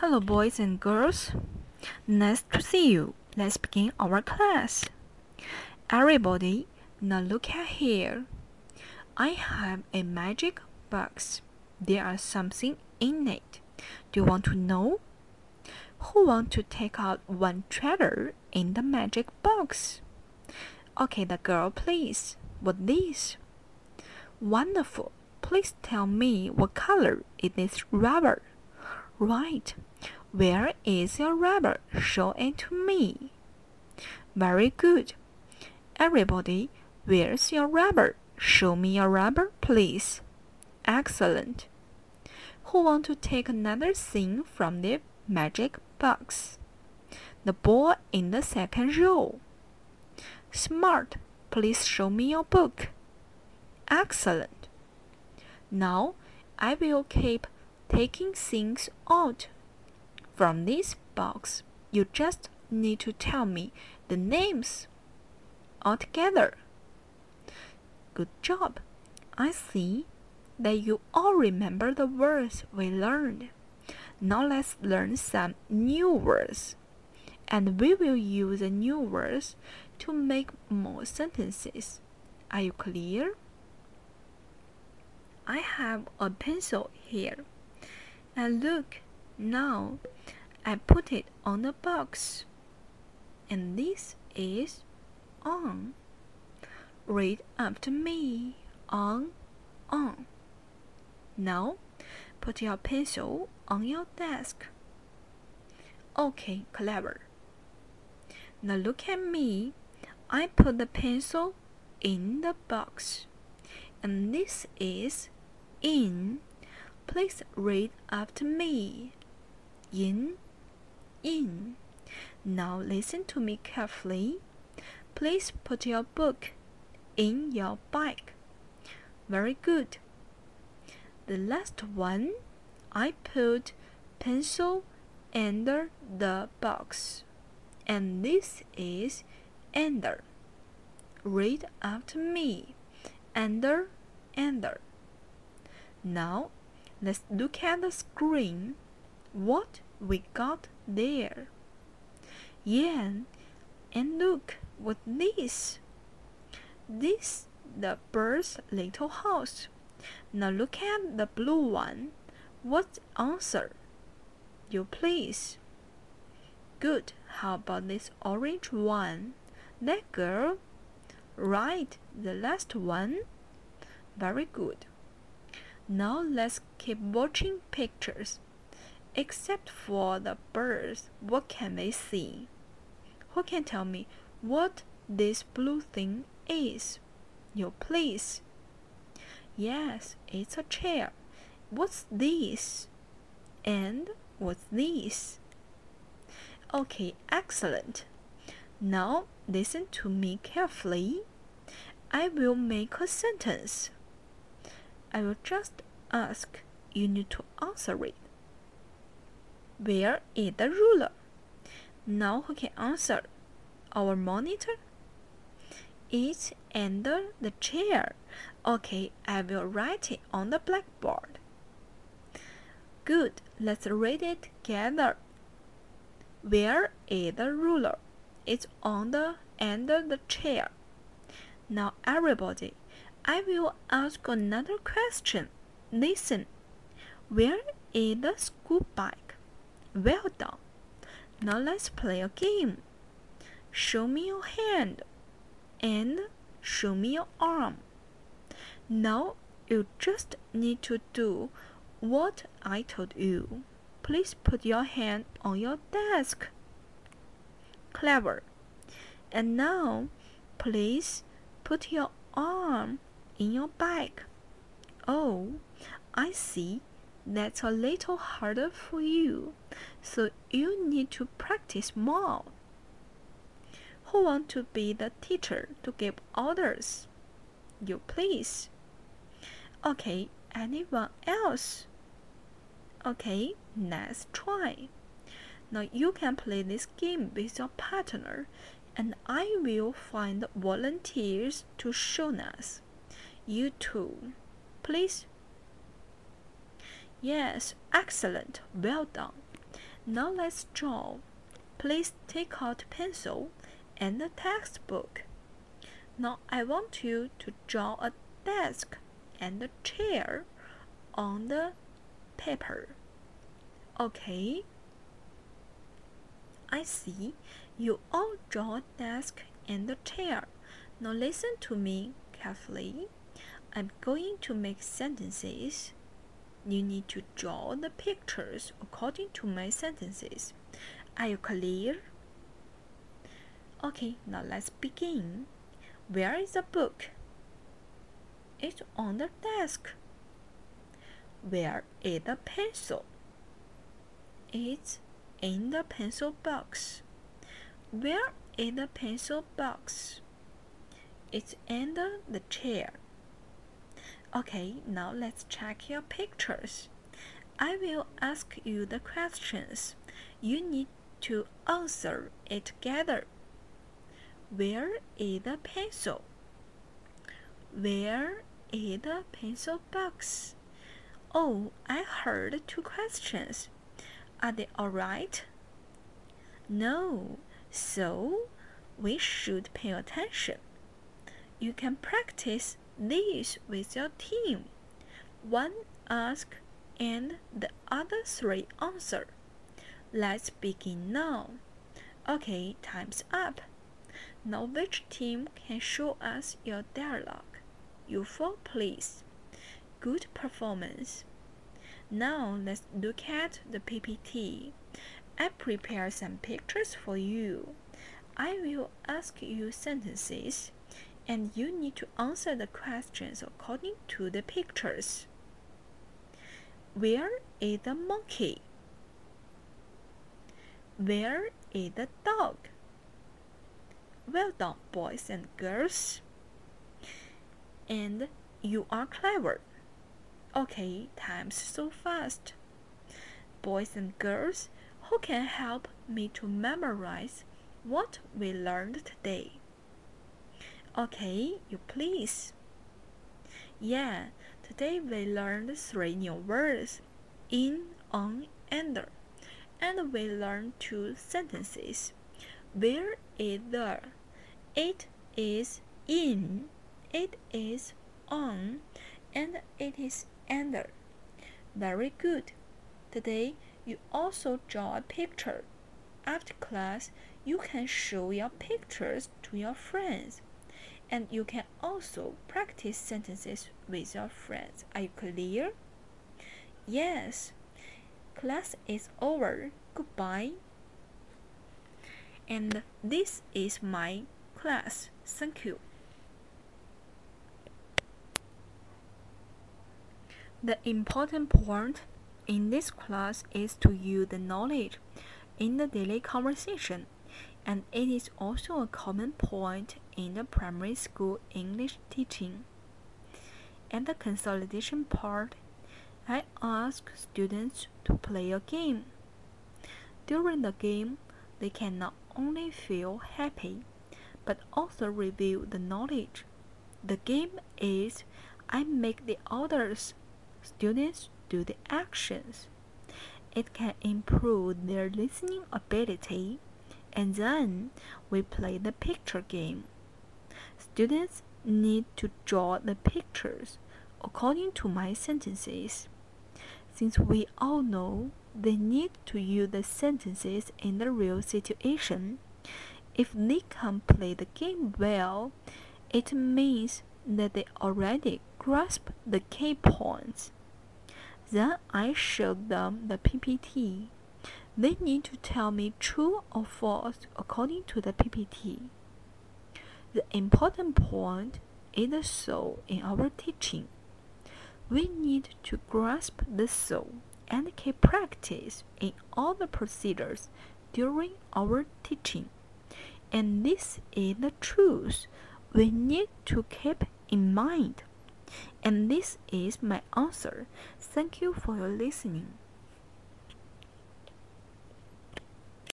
Hello, boys and girls. Nice to see you. Let's begin our class. Everybody, now look at here. I have a magic box. There is something in it. Do you want to know? Who want to take out one treasure in the magic box? Okay, the girl, please. What this? Wonderful. Please tell me what color is this rubber? Right. Where is your rubber? Show it to me. Very good. Everybody, where's your rubber? Show me your rubber, please. Excellent. Who want to take another thing from the magic box? The boy in the second row. Smart. Please show me your book. Excellent. Now I will keep taking things out. From this box, you just need to tell me the names altogether. Good job. I see that you all remember the words we learned. Now let's learn some new words. And we will use the new words to make more sentences. Are you clear? I have a pencil here. And look, now I put it on the box. And this is on. Read after me. On, on. Now, put your pencil on your desk. Okay, clever. Now look at me. I put the pencil in the box. And this is in. Please read after me. In, in. Now listen to me carefully. Please put your book in your bag. Very good. The last one, I put pencil under the box. And this is under. Read after me. Under, under. Now, let's look at the screen. What we got there? Yeah, and look what this. This the bird's little house. Now look at the blue one. What answer? You please. Good. How about this orange one? That girl? Right, the last one. Very good. Now let's keep watching pictures. Except for the birds, what can they see? Who can tell me what this blue thing is? You please. Yes, it's a chair. What's this? And what's this? Okay, excellent. Now listen to me carefully. I will make a sentence. I will just ask. You need to answer it. Where is the ruler? Now who can answer? Our monitor? It's under the chair. Okay, I will write it on the blackboard. Good, let's read it together. Where is the ruler? It's on the under the chair. Now everybody, I will ask another question. Listen. Where is the school bag? Well done. Now let's play a game. Show me your hand and show me your arm. Now you just need to do what I told you. Please put your hand on your desk. Clever. And now, please put your arm in your bag. Oh, I see. That's a little harder for you, so you need to practice more. Who want to be the teacher to give orders? You please. Okay, anyone else? Okay, let's try. Now you can play this game with your partner and I will find volunteers to show us. You too. Please. Yes, excellent. Well done. Now let's draw. Please take out pencil and a textbook. Now I want you to draw a desk and a chair on the paper. Okay? I see you all draw a desk and a chair. Now listen to me carefully. I'm going to make sentences. You need to draw the pictures according to my sentences. Are you clear? Okay, now let's begin. Where is the book? It's on the desk. Where is the pencil? It's in the pencil box. Where is the pencil box? It's under the chair. Okay, now let's check your pictures. I will ask you the questions. You need to answer it together. Where is the pencil? Where is the pencil box? Oh, I heard two questions. Are they alright? No, so we should pay attention. You can practice these with your team. One ask and the other three answer. Let's begin now. Okay, time's up. Now which team can show us your dialogue? You four, please. Good performance. Now let's look at the PPT. I prepare some pictures for you. I will ask you sentences and you need to answer the questions according to the pictures. Where is the monkey? Where is the dog? Well done, boys and girls. And you are clever. Okay, time's so fast. Boys and girls, who can help me to memorize what we learned today? Okay, you please. Yeah, today we learned three new words in, on, under, and we learned two sentences. Where is the? It is in, it is on, and it is under. Very good. Today you also draw a picture. After class, you can show your pictures to your friends and you can also practice sentences with your friends. Are you clear? Yes. Class is over. Goodbye. And this is my class. Thank you. The important point in this class is to use the knowledge in the daily conversation and it is also a common point in the primary school English teaching. At the consolidation part, I ask students to play a game. During the game, they can not only feel happy, but also review the knowledge. The game is I make the others students do the actions. It can improve their listening ability and then we play the picture game. Students need to draw the pictures according to my sentences. Since we all know they need to use the sentences in the real situation, if they can play the game well, it means that they already grasp the key points. Then I showed them the PPT. They need to tell me true or false according to the PPT. The important point is the soul in our teaching. We need to grasp the soul and keep practice in all the procedures during our teaching. And this is the truth we need to keep in mind. And this is my answer. Thank you for your listening.